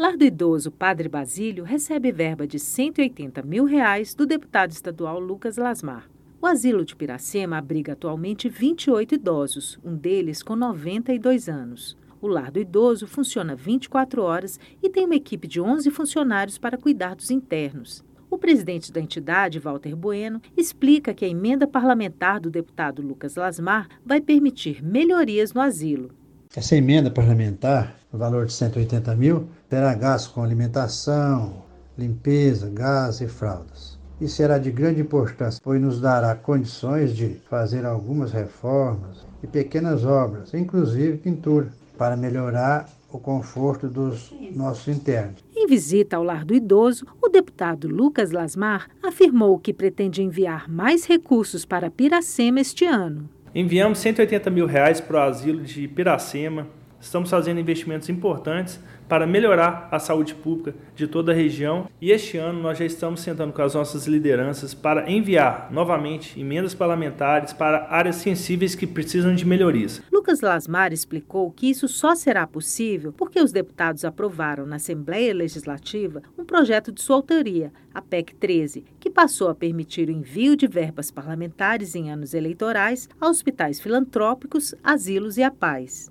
Lar do Idoso Padre Basílio recebe verba de 180 mil reais do deputado estadual Lucas Lasmar. O asilo de Piracema abriga atualmente 28 idosos, um deles com 92 anos. O lar do idoso funciona 24 horas e tem uma equipe de 11 funcionários para cuidar dos internos. O presidente da entidade, Walter Bueno, explica que a emenda parlamentar do deputado Lucas Lasmar vai permitir melhorias no asilo. Essa emenda parlamentar, no valor de 180 mil, terá gasto com alimentação, limpeza, gás e fraldas. E será de grande importância, pois nos dará condições de fazer algumas reformas e pequenas obras, inclusive pintura, para melhorar o conforto dos nossos internos. Em visita ao lar do idoso, o deputado Lucas Lasmar afirmou que pretende enviar mais recursos para Piracema este ano. Enviamos 180 mil reais para o asilo de Piracema. Estamos fazendo investimentos importantes para melhorar a saúde pública de toda a região e este ano nós já estamos sentando com as nossas lideranças para enviar novamente emendas parlamentares para áreas sensíveis que precisam de melhorias. Lucas Lasmar explicou que isso só será possível porque os deputados aprovaram na Assembleia Legislativa um projeto de sua autoria, a PEC 13, que passou a permitir o envio de verbas parlamentares em anos eleitorais a hospitais filantrópicos, asilos e a paz.